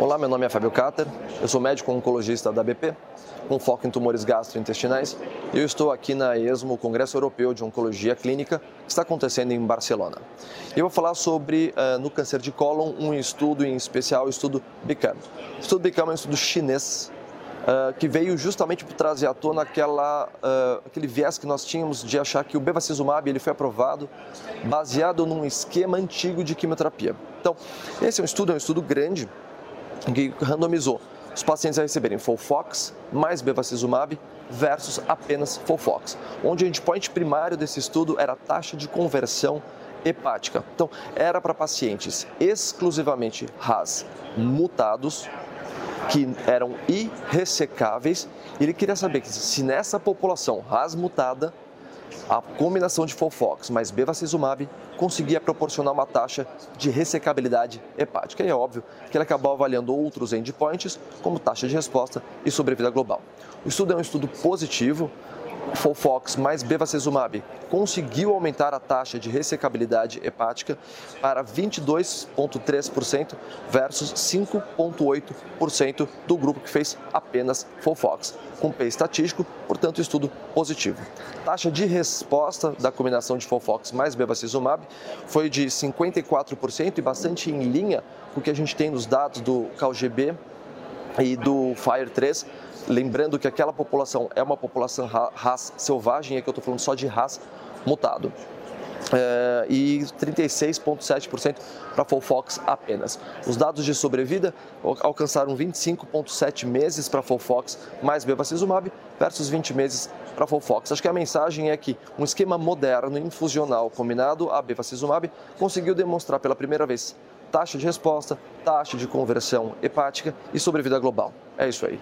Olá, meu nome é Fábio Cater, eu sou médico oncologista da BP, com foco em tumores gastrointestinais, e eu estou aqui na ESMO, Congresso Europeu de Oncologia Clínica, que está acontecendo em Barcelona. Eu vou falar sobre, uh, no câncer de cólon, um estudo em especial, o estudo BICAM. O estudo BICAM é um estudo chinês Uh, que veio justamente para trazer à tona aquela, uh, aquele viés que nós tínhamos de achar que o bevacizumab ele foi aprovado baseado num esquema antigo de quimioterapia. Então, esse é um estudo, é um estudo grande, que randomizou os pacientes a receberem Folfox mais bevacizumab versus apenas Folfox, onde o endpoint primário desse estudo era a taxa de conversão hepática. Então, era para pacientes exclusivamente RAS mutados que eram irressecáveis. Ele queria saber que se nessa população rasmutada, a combinação de Folfox mais bevacizumab conseguia proporcionar uma taxa de ressecabilidade hepática. E é óbvio que ele acabou avaliando outros endpoints, como taxa de resposta e sobrevida global. O estudo é um estudo positivo, Folfox mais bevacizumab conseguiu aumentar a taxa de ressecabilidade hepática para 22,3% versus 5,8% do grupo que fez apenas Folfox, com P estatístico, portanto, estudo positivo. Taxa de resposta da combinação de Folfox mais bevacizumab foi de 54% e bastante em linha com o que a gente tem nos dados do CalGB e do FIRE 3, lembrando que aquela população é uma população RAS selvagem, aqui eu estou falando só de RAS mutado. É, e 36,7% para Folfox apenas. Os dados de sobrevida alcançaram 25,7 meses para Folfox mais bevacizumab versus 20 meses para Folfox. Acho que a mensagem é que um esquema moderno infusional combinado a bevacizumab conseguiu demonstrar pela primeira vez taxa de resposta, taxa de conversão hepática e sobrevida global. É isso aí.